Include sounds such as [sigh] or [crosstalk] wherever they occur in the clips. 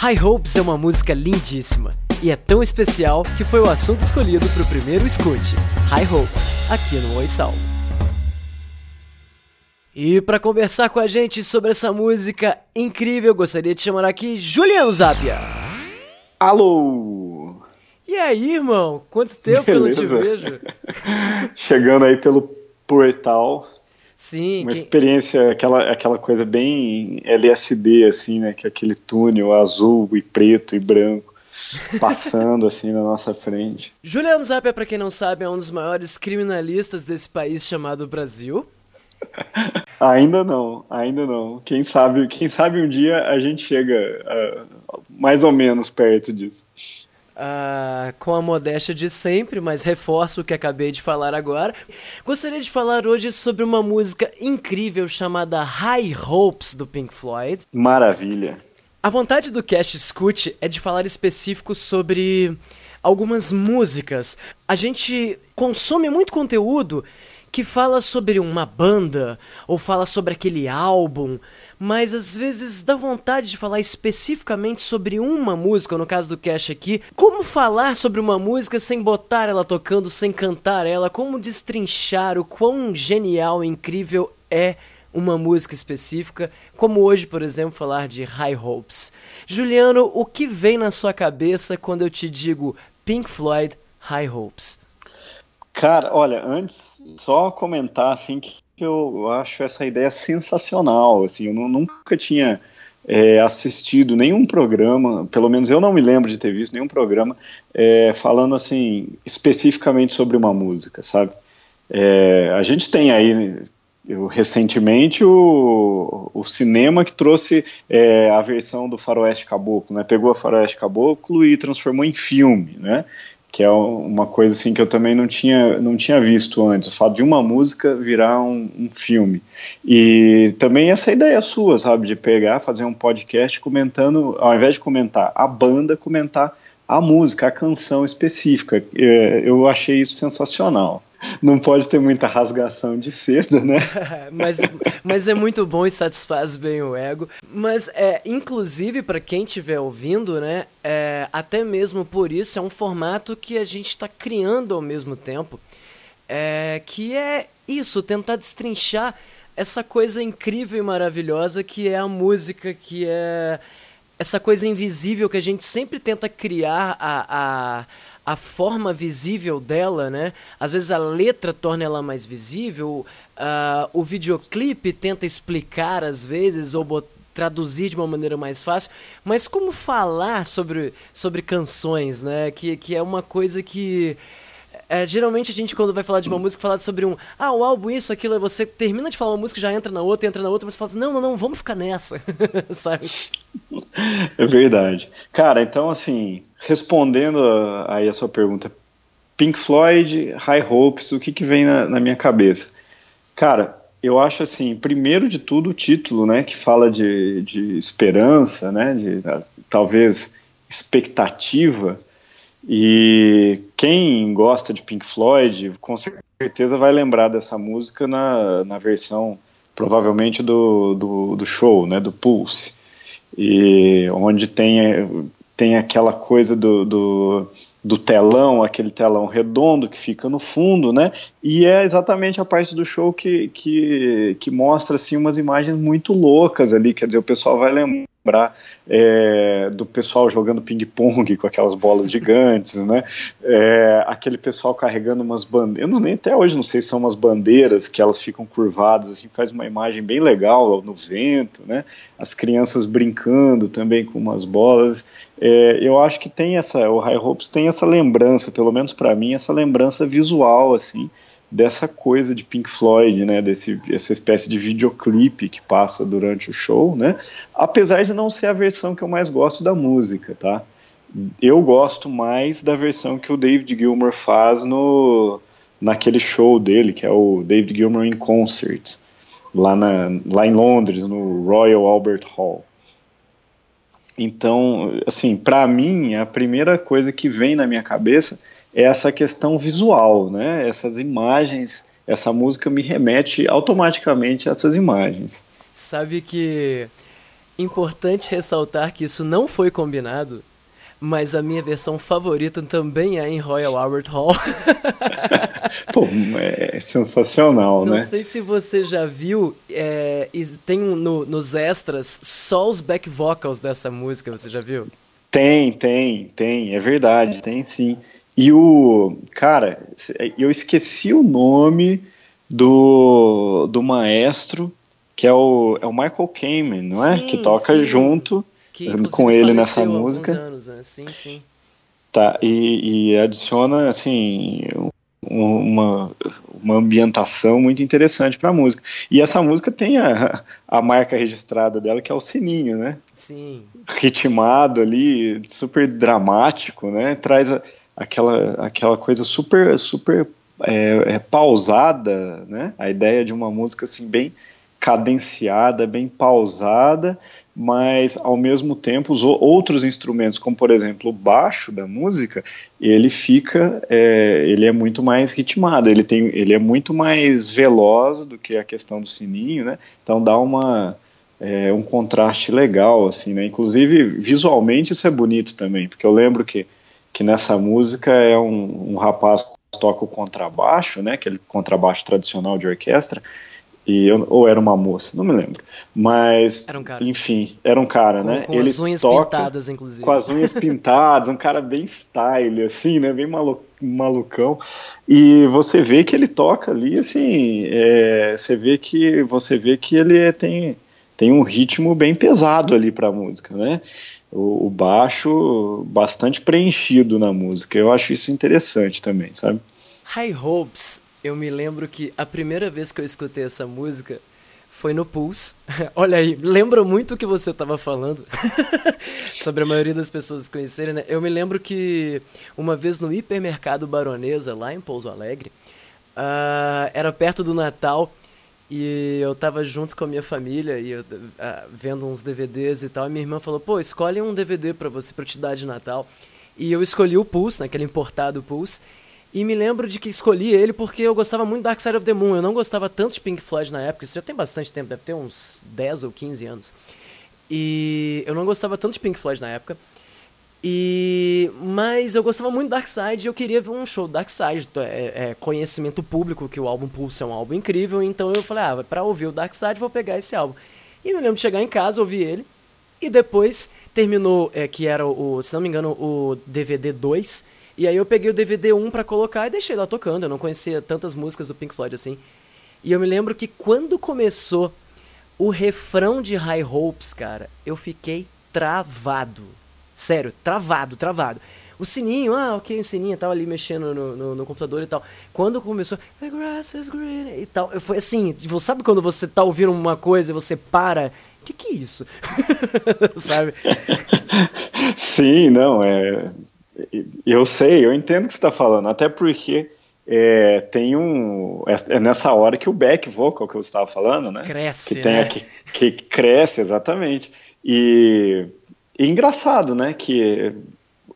High Hopes é uma música lindíssima e é tão especial que foi o assunto escolhido para o primeiro escute, High Hopes, aqui no Oi Sal. E para conversar com a gente sobre essa música incrível, gostaria de chamar aqui Juliano Zapia. Alô! E aí, irmão? Quanto tempo Beleza. que eu não te vejo? [laughs] Chegando aí pelo portal. Sim. Uma experiência, aquela, aquela coisa bem LSD, assim, né? Que é aquele túnel azul e preto e branco passando [laughs] assim na nossa frente. Juliano Zapia, para quem não sabe, é um dos maiores criminalistas desse país chamado Brasil. [laughs] ainda não, ainda não. Quem sabe, quem sabe um dia a gente chega uh, mais ou menos perto disso. Uh, com a modéstia de sempre, mas reforço o que acabei de falar agora. Gostaria de falar hoje sobre uma música incrível chamada High Hopes do Pink Floyd. Maravilha. A vontade do Cast Scoot é de falar específico sobre algumas músicas. A gente consome muito conteúdo que fala sobre uma banda ou fala sobre aquele álbum, mas às vezes dá vontade de falar especificamente sobre uma música, no caso do Cash aqui. Como falar sobre uma música sem botar ela tocando, sem cantar ela? Como destrinchar o quão genial e incrível é uma música específica, como hoje, por exemplo, falar de High Hopes. Juliano, o que vem na sua cabeça quando eu te digo Pink Floyd High Hopes? Cara, olha, antes só comentar assim que eu acho essa ideia sensacional, assim, eu nunca tinha é, assistido nenhum programa, pelo menos eu não me lembro de ter visto nenhum programa é, falando assim especificamente sobre uma música, sabe? É, a gente tem aí eu, recentemente o, o cinema que trouxe é, a versão do Faroeste Caboclo, né? Pegou a Faroeste Caboclo e transformou em filme, né? Que é uma coisa assim que eu também não tinha, não tinha visto antes, o fato de uma música virar um, um filme. E também essa ideia sua, sabe, de pegar, fazer um podcast comentando, ao invés de comentar a banda, comentar a música, a canção específica. É, eu achei isso sensacional não pode ter muita rasgação de seda, né? [laughs] mas, mas é muito bom e satisfaz bem o ego. Mas, é, inclusive, para quem estiver ouvindo, né, é, até mesmo por isso, é um formato que a gente está criando ao mesmo tempo. É, que é isso, tentar destrinchar essa coisa incrível e maravilhosa que é a música, que é essa coisa invisível que a gente sempre tenta criar a, a a forma visível dela, né? Às vezes a letra torna ela mais visível, uh, o videoclipe tenta explicar às vezes ou traduzir de uma maneira mais fácil, mas como falar sobre, sobre canções, né? Que, que é uma coisa que é, geralmente a gente, quando vai falar de uma música, fala sobre um. Ah, o álbum, isso, aquilo, você termina de falar uma música, já entra na outra, entra na outra, mas você fala assim, não, não, não, vamos ficar nessa, [laughs] sabe? É verdade. Cara, então, assim, respondendo aí a sua pergunta, Pink Floyd, High Hopes, o que, que vem na, na minha cabeça? Cara, eu acho assim, primeiro de tudo o título, né, que fala de, de esperança, né, de talvez expectativa, e quem gosta de Pink Floyd, com certeza vai lembrar dessa música na, na versão, provavelmente, do, do, do show, né, do Pulse, e onde tem tem aquela coisa do, do, do, telão, aquele telão redondo que fica no fundo, né? E é exatamente a parte do show que, que, que mostra assim umas imagens muito loucas ali, quer dizer, o pessoal vai lembrar lembrar é, do pessoal jogando ping-pong com aquelas bolas gigantes, né? É, aquele pessoal carregando umas bandeiras. Eu não, nem até hoje não sei se são umas bandeiras que elas ficam curvadas, assim, faz uma imagem bem legal no vento, né? As crianças brincando também com umas bolas. É, eu acho que tem essa, o High Hopes tem essa lembrança, pelo menos para mim, essa lembrança visual, assim, dessa coisa de Pink Floyd, né, desse, essa espécie de videoclipe que passa durante o show, né, apesar de não ser a versão que eu mais gosto da música, tá? Eu gosto mais da versão que o David Gilmour faz no naquele show dele, que é o David Gilmour in Concert, lá, na, lá em Londres, no Royal Albert Hall. Então, assim, para mim, a primeira coisa que vem na minha cabeça é essa questão visual, né? Essas imagens, essa música me remete automaticamente a essas imagens. Sabe que Importante ressaltar que isso não foi combinado, mas a minha versão favorita também é em Royal Albert Hall. [laughs] Pô, é sensacional, Não né? Não sei se você já viu, é, tem no, nos extras só os back vocals dessa música, você já viu? Tem, tem, tem, é verdade, tem sim. E o. Cara, eu esqueci o nome do, do maestro, que é o, é o Michael Kamen, não é? Sim, que toca sim. junto que, com ele nessa música. Anos, né? Sim, sim. Tá, e, e adiciona, assim, uma, uma ambientação muito interessante para a música. E essa música tem a, a marca registrada dela, que é o sininho, né? Sim. Ritmado ali, super dramático, né? Traz a, aquela, aquela coisa super, super é, é, pausada, né? A ideia de uma música assim bem cadenciada, bem pausada, mas ao mesmo tempo os outros instrumentos, como por exemplo o baixo da música, ele fica, é, ele é muito mais ritmado, ele tem, ele é muito mais veloz do que a questão do sininho, né? Então dá uma é, um contraste legal, assim, né? Inclusive visualmente isso é bonito também, porque eu lembro que que nessa música é um, um rapaz que toca o contrabaixo, né? Aquele contrabaixo tradicional de orquestra e eu, ou era uma moça, não me lembro. Mas, era um cara. enfim, era um cara, com, né? Com ele as unhas toca pintadas, inclusive. Com as unhas [laughs] pintadas, um cara bem style, assim, né? Bem malu malucão. E você vê que ele toca ali, assim, é, você vê que você vê que ele tem, tem um ritmo bem pesado ali para a música, né? O, o baixo bastante preenchido na música. Eu acho isso interessante também, sabe? High Hopes eu me lembro que a primeira vez que eu escutei essa música foi no Pulse. [laughs] Olha aí, lembra muito o que você estava falando [laughs] sobre a maioria das pessoas conhecerem, né? Eu me lembro que uma vez no hipermercado Baronesa, lá em Pouso Alegre, uh, era perto do Natal e eu tava junto com a minha família e eu, uh, vendo uns DVDs e tal. E minha irmã falou: pô, escolhe um DVD para você, pra te dar de Natal. E eu escolhi o Pulse, naquele importado Pulse. E me lembro de que escolhi ele porque eu gostava muito Dark Side of the Moon. Eu não gostava tanto de Pink Floyd na época, isso já tem bastante tempo, deve ter uns 10 ou 15 anos. E eu não gostava tanto de Pink Floyd na época. E mas eu gostava muito do Dark Side e eu queria ver um show do Dark Side. É, é, conhecimento público que o álbum Pulse é um álbum incrível, então eu falei, ah, para ouvir o Dark Side vou pegar esse álbum. E me lembro de chegar em casa, ouvir ele e depois terminou, é, que era o, se não me engano, o DVD 2 e aí eu peguei o DVD 1 para colocar e deixei lá tocando. Eu não conhecia tantas músicas do Pink Floyd assim. E eu me lembro que quando começou o refrão de High Hopes, cara, eu fiquei travado. Sério, travado, travado. O sininho, ah, ok, o sininho, tava ali mexendo no, no, no, computador e tal. Quando começou, the grass is green e tal, eu foi assim, tipo, sabe quando você tá ouvindo uma coisa e você para? O que que é isso? [laughs] sabe? [laughs] Sim, não, é eu sei, eu entendo o que você está falando, até porque é, tem um. É, é nessa hora que o back vocal que você estava falando, né? Cresce. Que, tem, né? que, que cresce, exatamente. E, e engraçado, né? Que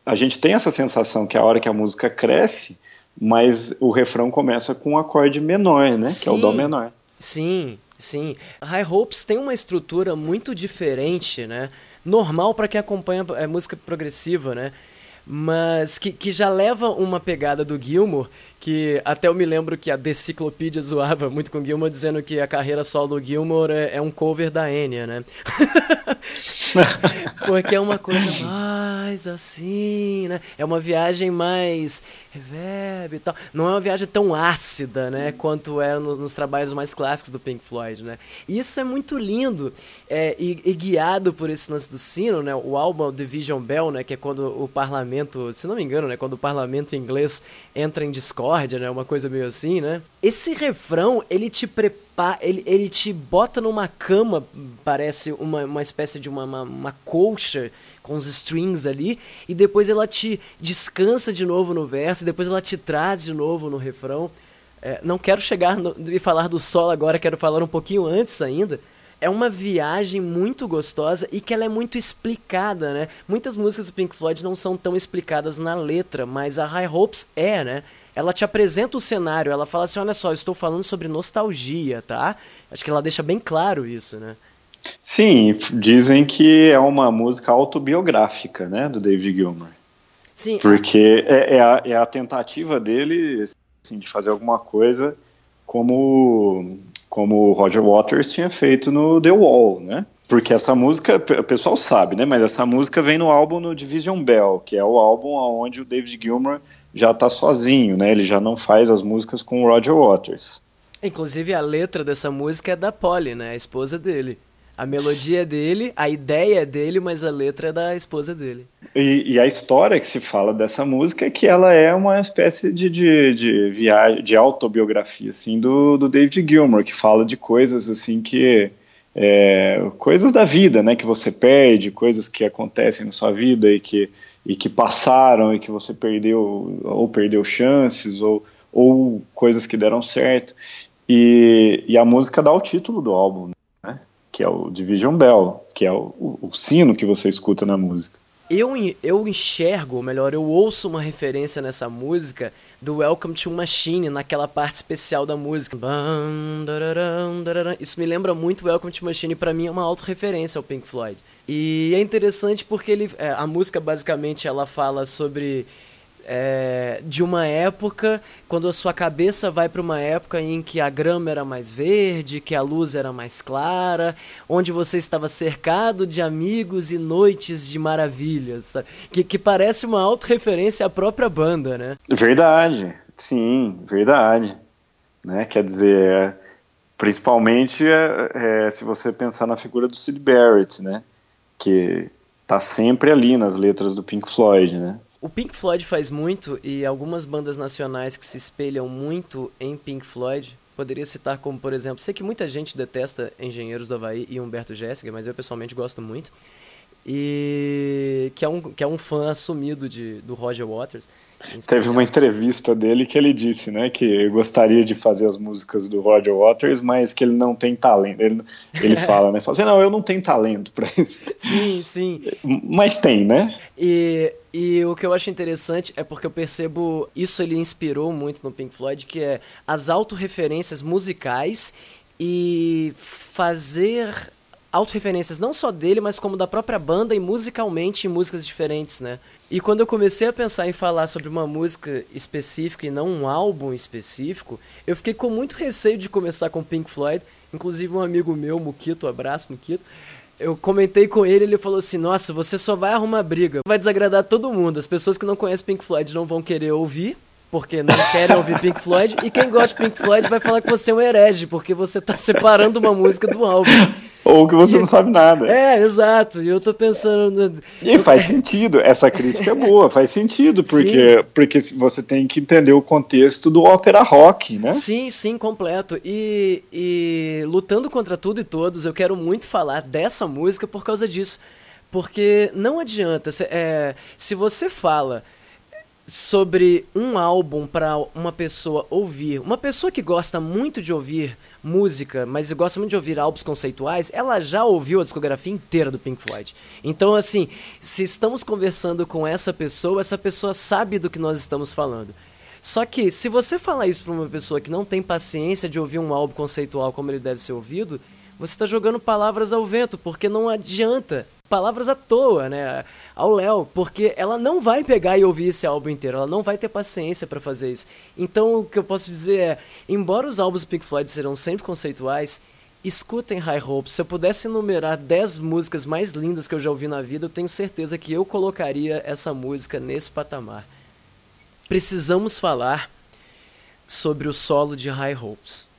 a gente tem essa sensação que a hora que a música cresce, mas o refrão começa com um acorde menor, né? Sim, que é o Dó menor. Sim, sim. High Hopes tem uma estrutura muito diferente, né? Normal para quem acompanha é, música progressiva, né? mas que, que já leva uma pegada do Gilmour, que até eu me lembro que a Deciclopédia zoava muito com o Gilmour, dizendo que a carreira solo do Gilmour é, é um cover da Enya, né? [laughs] Porque é uma coisa mais assim, né? É uma viagem mais reverb e tal. Não é uma viagem tão ácida, né? Quanto é nos, nos trabalhos mais clássicos do Pink Floyd, né? E isso é muito lindo. É, e, e, guiado por esse lance do sino, né? O álbum Division Bell, né? Que é quando o parlamento, se não me engano, né? Quando o parlamento inglês entra em discórdia, né? Uma coisa meio assim, né? Esse refrão, ele te prepara, ele, ele te bota numa cama, parece uma, uma espécie de uma, uma, uma colcha com os strings ali, e depois ela te descansa de novo no verso, e depois ela te traz de novo no refrão. É, não quero chegar e falar do solo agora, quero falar um pouquinho antes ainda. É uma viagem muito gostosa e que ela é muito explicada, né? Muitas músicas do Pink Floyd não são tão explicadas na letra, mas a High Hopes é, né? Ela te apresenta o cenário, ela fala assim: olha só, estou falando sobre nostalgia, tá? Acho que ela deixa bem claro isso, né? Sim, dizem que é uma música autobiográfica, né, do David Gilmour. Sim. Porque é, é, a, é a tentativa dele assim, de fazer alguma coisa como como o Roger Waters tinha feito no The Wall, né? Porque essa música, o pessoal sabe, né? Mas essa música vem no álbum no Division Bell, que é o álbum onde o David Gilmour já está sozinho, né? Ele já não faz as músicas com o Roger Waters. Inclusive a letra dessa música é da Polly, né? A esposa dele. A melodia é dele, a ideia é dele, mas a letra é da esposa dele. E, e, a história que se fala dessa música é que ela é uma espécie de, de, de viagem, de autobiografia, assim, do, do David Gilmour, que fala de coisas, assim, que... É, coisas da vida, né, que você perde, coisas que acontecem na sua vida e que, e que passaram e que você perdeu, ou perdeu chances, ou, ou coisas que deram certo. E, e a música dá o título do álbum, que é o Division Bell, que é o, o, o sino que você escuta na música. Eu, eu enxergo, ou melhor, eu ouço uma referência nessa música do Welcome to Machine, naquela parte especial da música. Isso me lembra muito Welcome to Machine, para mim é uma autorreferência ao Pink Floyd. E é interessante porque ele, é, a música basicamente ela fala sobre é, de uma época, quando a sua cabeça vai para uma época em que a grama era mais verde, que a luz era mais clara, onde você estava cercado de amigos e noites de maravilhas, que, que parece uma autorreferência à própria banda, né? Verdade, sim, verdade. Né? Quer dizer, principalmente é, é, se você pensar na figura do Sid Barrett, né? Que tá sempre ali nas letras do Pink Floyd, né? O Pink Floyd faz muito e algumas bandas nacionais que se espelham muito em Pink Floyd. Poderia citar como, por exemplo, sei que muita gente detesta Engenheiros do Havaí e Humberto Jéssica, mas eu pessoalmente gosto muito. E que é um, que é um fã assumido de, do Roger Waters. Teve uma entrevista dele que ele disse, né, que gostaria de fazer as músicas do Roger Waters, mas que ele não tem talento. Ele, ele [laughs] fala, né, fala assim, não, eu não tenho talento para isso. Sim, sim. Mas tem, né? E, e o que eu acho interessante é porque eu percebo, isso ele inspirou muito no Pink Floyd, que é as autorreferências musicais e fazer autorreferências não só dele, mas como da própria banda e musicalmente em músicas diferentes, né? E quando eu comecei a pensar em falar sobre uma música específica e não um álbum específico, eu fiquei com muito receio de começar com Pink Floyd. Inclusive um amigo meu, Mukito, abraço Mukito, eu comentei com ele, ele falou assim: "Nossa, você só vai arrumar briga, vai desagradar todo mundo. As pessoas que não conhecem Pink Floyd não vão querer ouvir, porque não querem ouvir Pink Floyd, e quem gosta de Pink Floyd vai falar que você é um herege, porque você tá separando uma música do álbum. Ou que você e, não sabe nada. É, exato. E eu tô pensando. E faz sentido, essa crítica é boa, faz sentido, [laughs] porque, porque você tem que entender o contexto do ópera rock, né? Sim, sim, completo. E, e lutando contra tudo e todos, eu quero muito falar dessa música por causa disso. Porque não adianta, se, é, se você fala sobre um álbum para uma pessoa ouvir, uma pessoa que gosta muito de ouvir música, mas gosta muito de ouvir álbuns conceituais, ela já ouviu a discografia inteira do Pink Floyd. Então, assim, se estamos conversando com essa pessoa, essa pessoa sabe do que nós estamos falando. Só que, se você falar isso para uma pessoa que não tem paciência de ouvir um álbum conceitual como ele deve ser ouvido, você está jogando palavras ao vento, porque não adianta. Palavras à toa, né? Ao Léo, porque ela não vai pegar e ouvir esse álbum inteiro, ela não vai ter paciência para fazer isso. Então, o que eu posso dizer é: embora os álbuns do Pink Floyd serão sempre conceituais, escutem High Hopes. Se eu pudesse enumerar 10 músicas mais lindas que eu já ouvi na vida, eu tenho certeza que eu colocaria essa música nesse patamar. Precisamos falar sobre o solo de High Hopes.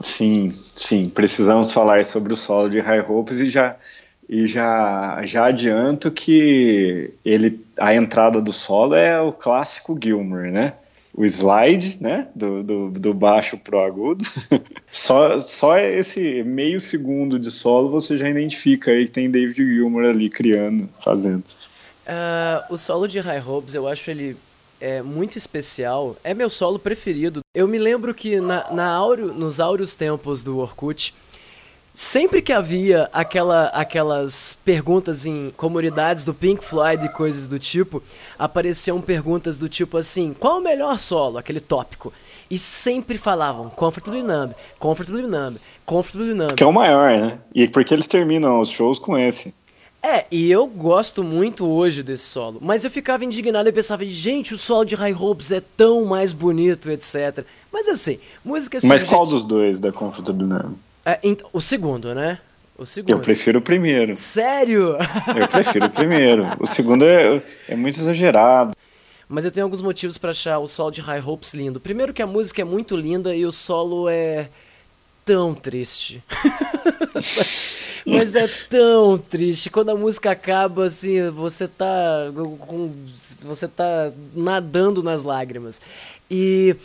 Sim, sim, precisamos falar sobre o solo de High Hopes e já e já já adianto que ele a entrada do solo é o clássico Gilmer, né? O slide, né, do, do, do baixo pro agudo. [laughs] só só esse meio segundo de solo você já identifica aí que tem David Gilmer ali criando, fazendo. Uh, o solo de High Hopes eu acho ele é muito especial. É meu solo preferido. Eu me lembro que na, na áureo, nos áureos tempos do Orkut, sempre que havia aquela, aquelas perguntas em comunidades do Pink Floyd e coisas do tipo, apareciam perguntas do tipo assim: qual o melhor solo? Aquele tópico. E sempre falavam Comfortably Numb, Comfortably Numb, Comfortably Numb. Que é o maior, né? E porque eles terminam os shows com esse. É, e eu gosto muito hoje desse solo. Mas eu ficava indignado e pensava, gente, o solo de High Hopes é tão mais bonito, etc. Mas assim, música Mas qual dos dois da Comfortably Numb? É, o segundo, né? O segundo. Eu prefiro o primeiro. Sério? Eu prefiro o primeiro. O segundo é, é muito exagerado. Mas eu tenho alguns motivos para achar o solo de High Hopes lindo. Primeiro que a música é muito linda e o solo é tão triste. [laughs] Mas é tão triste. Quando a música acaba, assim, você tá. Com, você tá nadando nas lágrimas. E,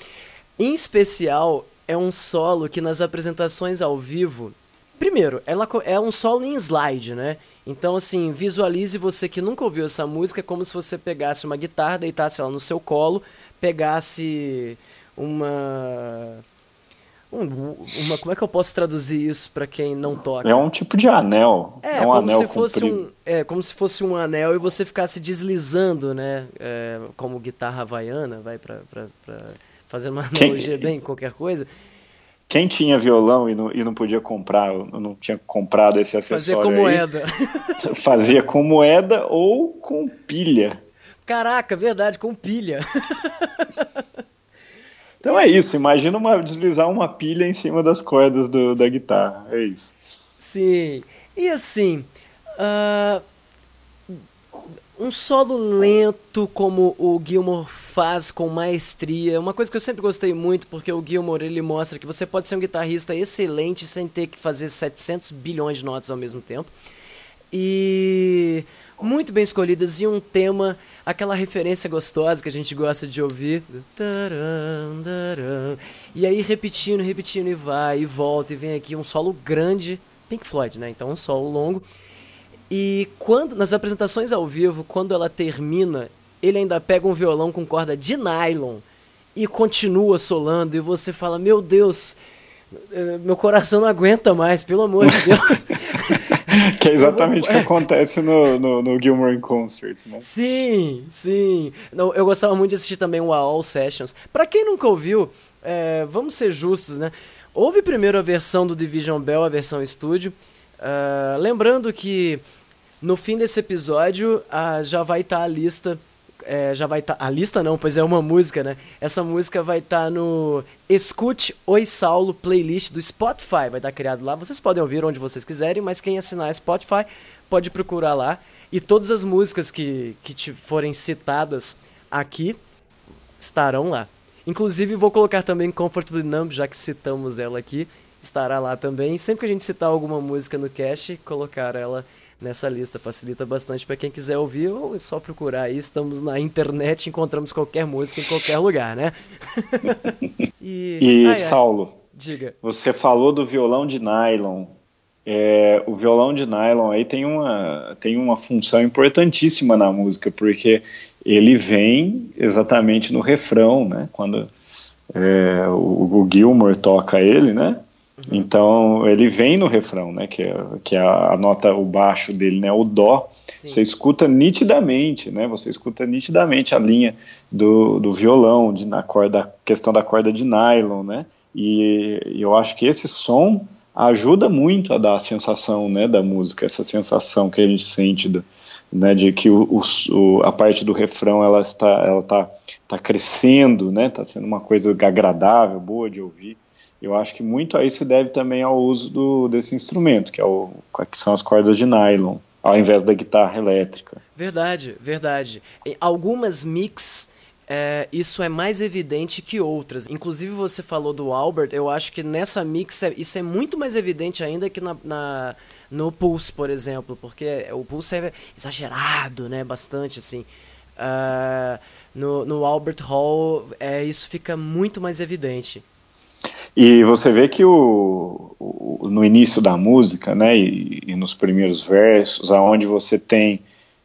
em especial, é um solo que nas apresentações ao vivo. Primeiro, ela é um solo em slide, né? Então, assim, visualize você que nunca ouviu essa música como se você pegasse uma guitarra, deitasse ela no seu colo, pegasse uma uma, como é que eu posso traduzir isso para quem não toca? É um tipo de anel. É, é um como anel se fosse um, é como se fosse um anel e você ficasse deslizando, né? É, como guitarra havaiana, vai para fazer uma [laughs] analogia quem, bem qualquer coisa. Quem tinha violão e não, e não podia comprar, não tinha comprado esse acessório. Fazia com aí, moeda. [laughs] fazia com moeda ou com pilha. Caraca, verdade, com pilha. [laughs] Então é isso, imagina uma, deslizar uma pilha em cima das cordas do, da guitarra, é isso. Sim, e assim, uh, um solo lento como o Gilmore faz com maestria, uma coisa que eu sempre gostei muito, porque o Gilmore ele mostra que você pode ser um guitarrista excelente sem ter que fazer 700 bilhões de notas ao mesmo tempo. E muito bem escolhidas e um tema, aquela referência gostosa que a gente gosta de ouvir. E aí repetindo, repetindo e vai e volta e vem aqui um solo grande, Pink Floyd, né? Então um solo longo. E quando nas apresentações ao vivo, quando ela termina, ele ainda pega um violão com corda de nylon e continua solando e você fala: "Meu Deus, eh, meu coração não aguenta mais, pelo amor de Deus". [laughs] que é exatamente o que [laughs] acontece no, no, no Gilmore Concert, né? Sim, sim. Não, eu gostava muito de assistir também o All Sessions. Para quem nunca ouviu, é, vamos ser justos, né? Ouve primeiro a versão do Division Bell, a versão estúdio. Uh, lembrando que no fim desse episódio já vai estar tá a lista é, já vai estar. Tá, a lista não, pois é uma música, né? Essa música vai estar tá no Escute Oi Saulo playlist do Spotify. Vai estar tá criado lá. Vocês podem ouvir onde vocês quiserem, mas quem assinar Spotify pode procurar lá. E todas as músicas que, que te forem citadas aqui estarão lá. Inclusive, vou colocar também Comfortably Numb, já que citamos ela aqui. Estará lá também. Sempre que a gente citar alguma música no cast, colocar ela nessa lista. Facilita bastante para quem quiser ouvir ou é só procurar aí. Estamos na internet, encontramos qualquer música em qualquer lugar, né? [laughs] e, e ah, Saulo, diga. Você falou do violão de nylon. É, o violão de nylon aí tem uma, tem uma função importantíssima na música, porque ele vem exatamente no refrão, né? Quando é, o, o Gilmore toca ele, né? Então ele vem no refrão, né? Que é, que é a, nota, o baixo dele, né? O dó. Sim. Você escuta nitidamente, né? Você escuta nitidamente a linha do, do violão, de, na corda, questão da corda de nylon, né? E, e eu acho que esse som ajuda muito a dar a sensação, né, da música, essa sensação que a gente sente do, né, de que o, o, a parte do refrão ela está, ela está, está crescendo, né? Está sendo uma coisa agradável, boa de ouvir. Eu acho que muito a isso se deve também ao uso do, desse instrumento, que, é o, que são as cordas de nylon, ao invés da guitarra elétrica. Verdade, verdade. Em algumas mix é, isso é mais evidente que outras. Inclusive você falou do Albert, eu acho que nessa mix é, isso é muito mais evidente ainda que na, na, no Pulse, por exemplo, porque o Pulse é exagerado, né, bastante assim. Uh, no, no Albert Hall é, isso fica muito mais evidente. E você vê que o, o, no início da música, né, e, e, nos primeiros versos, aonde você tem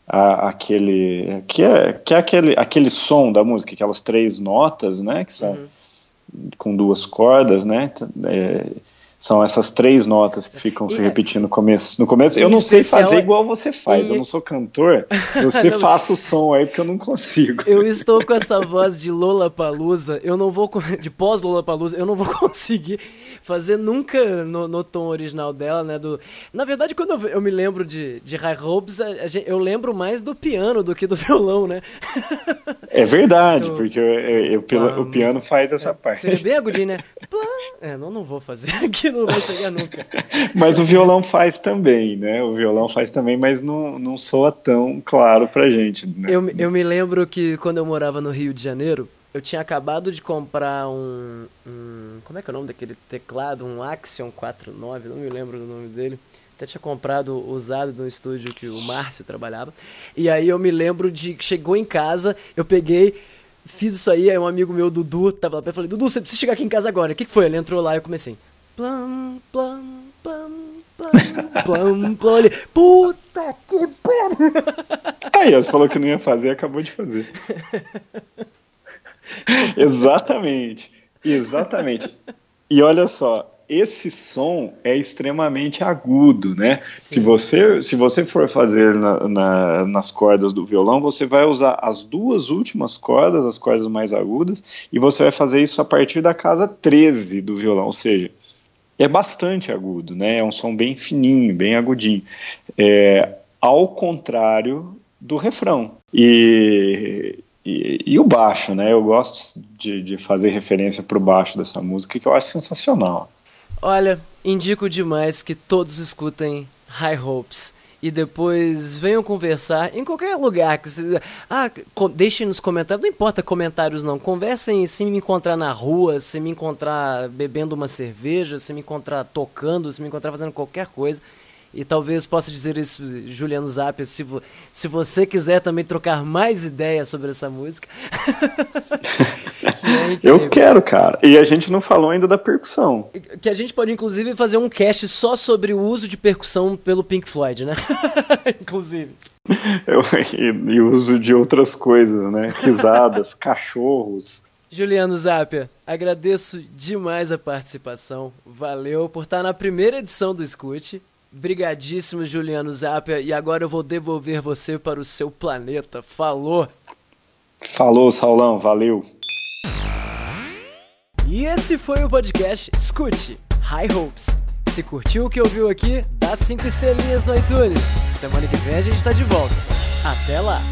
a, aquele que é, que é aquele, aquele som da música, aquelas três notas, né, que são uhum. com duas cordas, né, é, São essas três notas que ficam e se é repetindo no começo. No começo, eu não sei fazer igual você faz, e... eu não sou cantor. [laughs] Você não, faça o som aí porque eu não consigo. Eu estou com essa voz de Lola Palusa, eu não vou de pós Lola Palusa, eu não vou [laughs] conseguir fazer nunca no, no, tom original dela, né? Do... Na verdade, quando eu, eu me lembro de, de High Hopes, eu lembro mais do piano do que do [laughs] violão, né? É verdade, porque eu, eu, eu, o piano faz essa é, parte. Seria bem agudinho, né? É, não, não vou fazer aqui, não vai chegar nunca. [laughs] mas o violão faz também, né? O violão faz também, mas não, não soa tão claro pra gente. Né? Eu, eu me lembro que quando eu morava no Rio de Janeiro, eu tinha acabado de comprar um, um, Como é que é o nome daquele teclado? Um Axion 49, não me lembro do nome dele. Até tinha comprado usado no estúdio que o Márcio trabalhava. E aí eu me lembro de que chegou em casa, eu peguei, fiz isso aí, aí um amigo meu, Dudu, tava lá perto, falei, Dudu, você precisa chegar aqui em casa agora. O que, que foi? Ele entrou lá e eu comecei. Plam, plam, plam, plam, plam, plam. Ele, puta que pariu! Aí, você falou que não ia fazer, acabou de fazer. exatamente, exatamente. E olha só, esse som é extremamente agudo, né? Se você, se você for fazer na, na, nas cordas do violão, você vai usar as duas últimas cordas, as cordas mais agudas, e você vai fazer isso a partir da casa 13 do violão, ou seja, é bastante agudo, né? É um som bem fininho, bem agudinho. É, ao contrário do refrão. E, e, e, o baixo, né? Eu gosto de, de fazer referência para o baixo dessa música, que eu acho sensacional. Olha, indico demais que todos escutem High Hopes e depois venham conversar em qualquer lugar. Que você, ah, deixem nos comentários, não importa comentários não, conversem se me encontrar na rua, se me encontrar bebendo uma cerveja, se me encontrar tocando, se me encontrar fazendo qualquer coisa. E talvez possa dizer isso, Juliano Zapia, se, vo se você quiser também trocar mais ideias sobre essa música. [laughs] que é Eu quero, cara. E a gente não falou ainda da percussão. Que a gente pode, inclusive, fazer um cast só sobre o uso de percussão pelo Pink Floyd, né? [laughs] inclusive. [laughs] Eu, e, e uso de outras coisas, né? Risadas, cachorros. Juliano Zapia, agradeço demais a participação. Valeu por estar na primeira edição do Escute. Brigadíssimo, Juliano Zapia. E agora eu vou devolver você para o seu planeta. Falou! Falou, Saulão. Valeu! E esse foi o podcast Escute High Hopes. Se curtiu o que ouviu aqui, dá cinco estrelinhas no iTunes. Semana que vem a gente está de volta. Até lá!